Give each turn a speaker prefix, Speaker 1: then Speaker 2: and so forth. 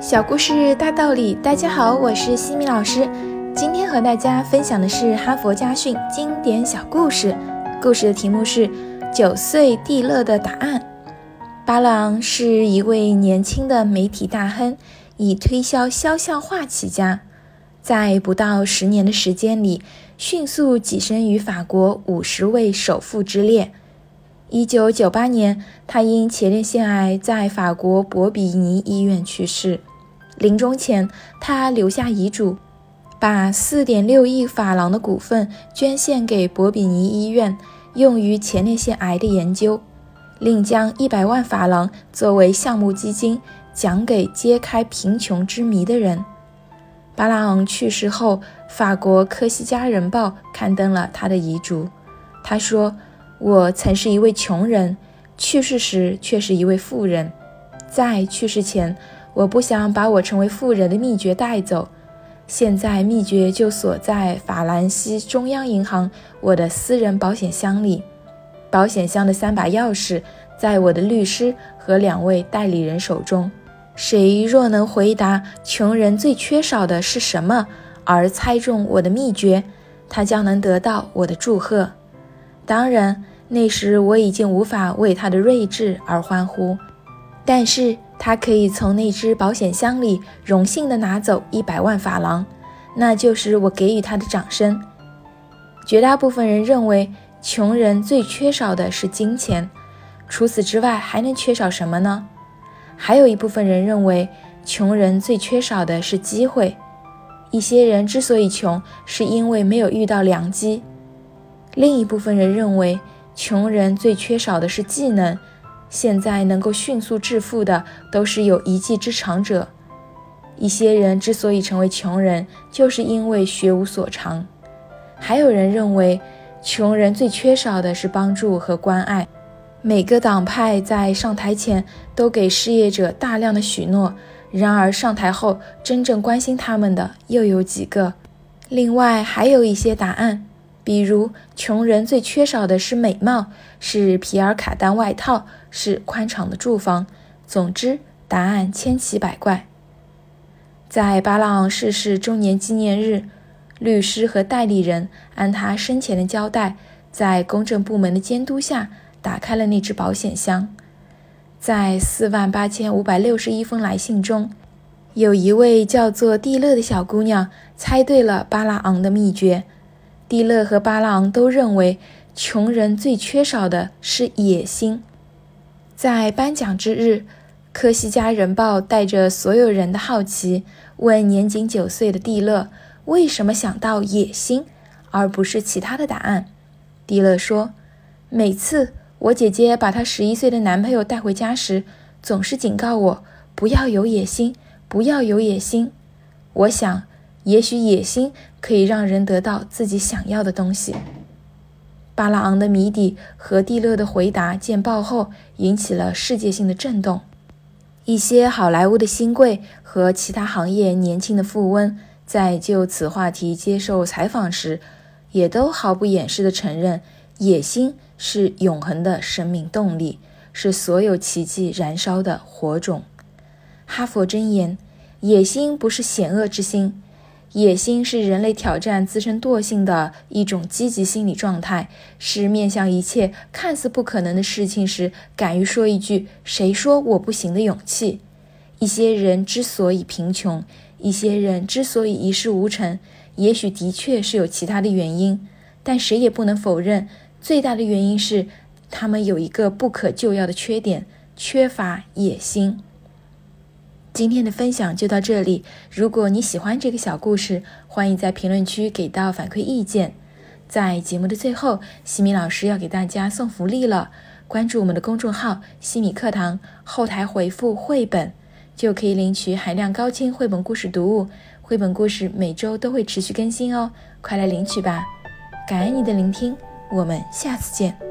Speaker 1: 小故事大道理，大家好，我是西米老师。今天和大家分享的是哈佛家训经典小故事。故事的题目是《九岁蒂勒的答案》。巴朗是一位年轻的媒体大亨，以推销肖像画起家，在不到十年的时间里，迅速跻身于法国五十位首富之列。一九九八年，他因前列腺癌在法国博比尼医院去世。临终前，他留下遗嘱，把四点六亿法郎的股份捐献给博比尼医院，用于前列腺癌的研究，另将一百万法郎作为项目基金，奖给揭开贫穷之谜的人。巴拉昂去世后，法国《科西嘉人报》刊登了他的遗嘱。他说：“我曾是一位穷人，去世时却是一位富人，在去世前。”我不想把我成为富人的秘诀带走，现在秘诀就锁在法兰西中央银行我的私人保险箱里。保险箱的三把钥匙在我的律师和两位代理人手中。谁若能回答穷人最缺少的是什么，而猜中我的秘诀，他将能得到我的祝贺。当然，那时我已经无法为他的睿智而欢呼，但是。他可以从那只保险箱里荣幸地拿走一百万法郎，那就是我给予他的掌声。绝大部分人认为，穷人最缺少的是金钱，除此之外还能缺少什么呢？还有一部分人认为，穷人最缺少的是机会。一些人之所以穷，是因为没有遇到良机。另一部分人认为，穷人最缺少的是技能。现在能够迅速致富的都是有一技之长者。一些人之所以成为穷人，就是因为学无所长。还有人认为，穷人最缺少的是帮助和关爱。每个党派在上台前都给失业者大量的许诺，然而上台后真正关心他们的又有几个？另外还有一些答案。比如，穷人最缺少的是美貌，是皮尔卡丹外套，是宽敞的住房。总之，答案千奇百怪。在巴拉昂逝世周年纪念日，律师和代理人按他生前的交代，在公证部门的监督下，打开了那只保险箱。在四万八千五百六十一封来信中，有一位叫做蒂勒的小姑娘猜对了巴拉昂的秘诀。蒂勒和巴拉昂都认为，穷人最缺少的是野心。在颁奖之日，科西嘉人报带着所有人的好奇，问年仅九岁的蒂勒为什么想到野心，而不是其他的答案。蒂勒说：“每次我姐姐把她十一岁的男朋友带回家时，总是警告我不要有野心，不要有野心。我想。”也许野心可以让人得到自己想要的东西。巴拉昂的谜底和蒂勒的回答见报后引起了世界性的震动。一些好莱坞的新贵和其他行业年轻的富翁在就此话题接受采访时，也都毫不掩饰地承认，野心是永恒的生命动力，是所有奇迹燃烧的火种。哈佛箴言：野心不是险恶之心。野心是人类挑战自身惰性的一种积极心理状态，是面向一切看似不可能的事情时敢于说一句“谁说我不行”的勇气。一些人之所以贫穷，一些人之所以一事无成，也许的确是有其他的原因，但谁也不能否认，最大的原因是他们有一个不可救药的缺点——缺乏野心。今天的分享就到这里。如果你喜欢这个小故事，欢迎在评论区给到反馈意见。在节目的最后，西米老师要给大家送福利了。关注我们的公众号“西米课堂”，后台回复“绘本”，就可以领取海量高清绘本故事读物。绘本故事每周都会持续更新哦，快来领取吧！感恩你的聆听，我们下次见。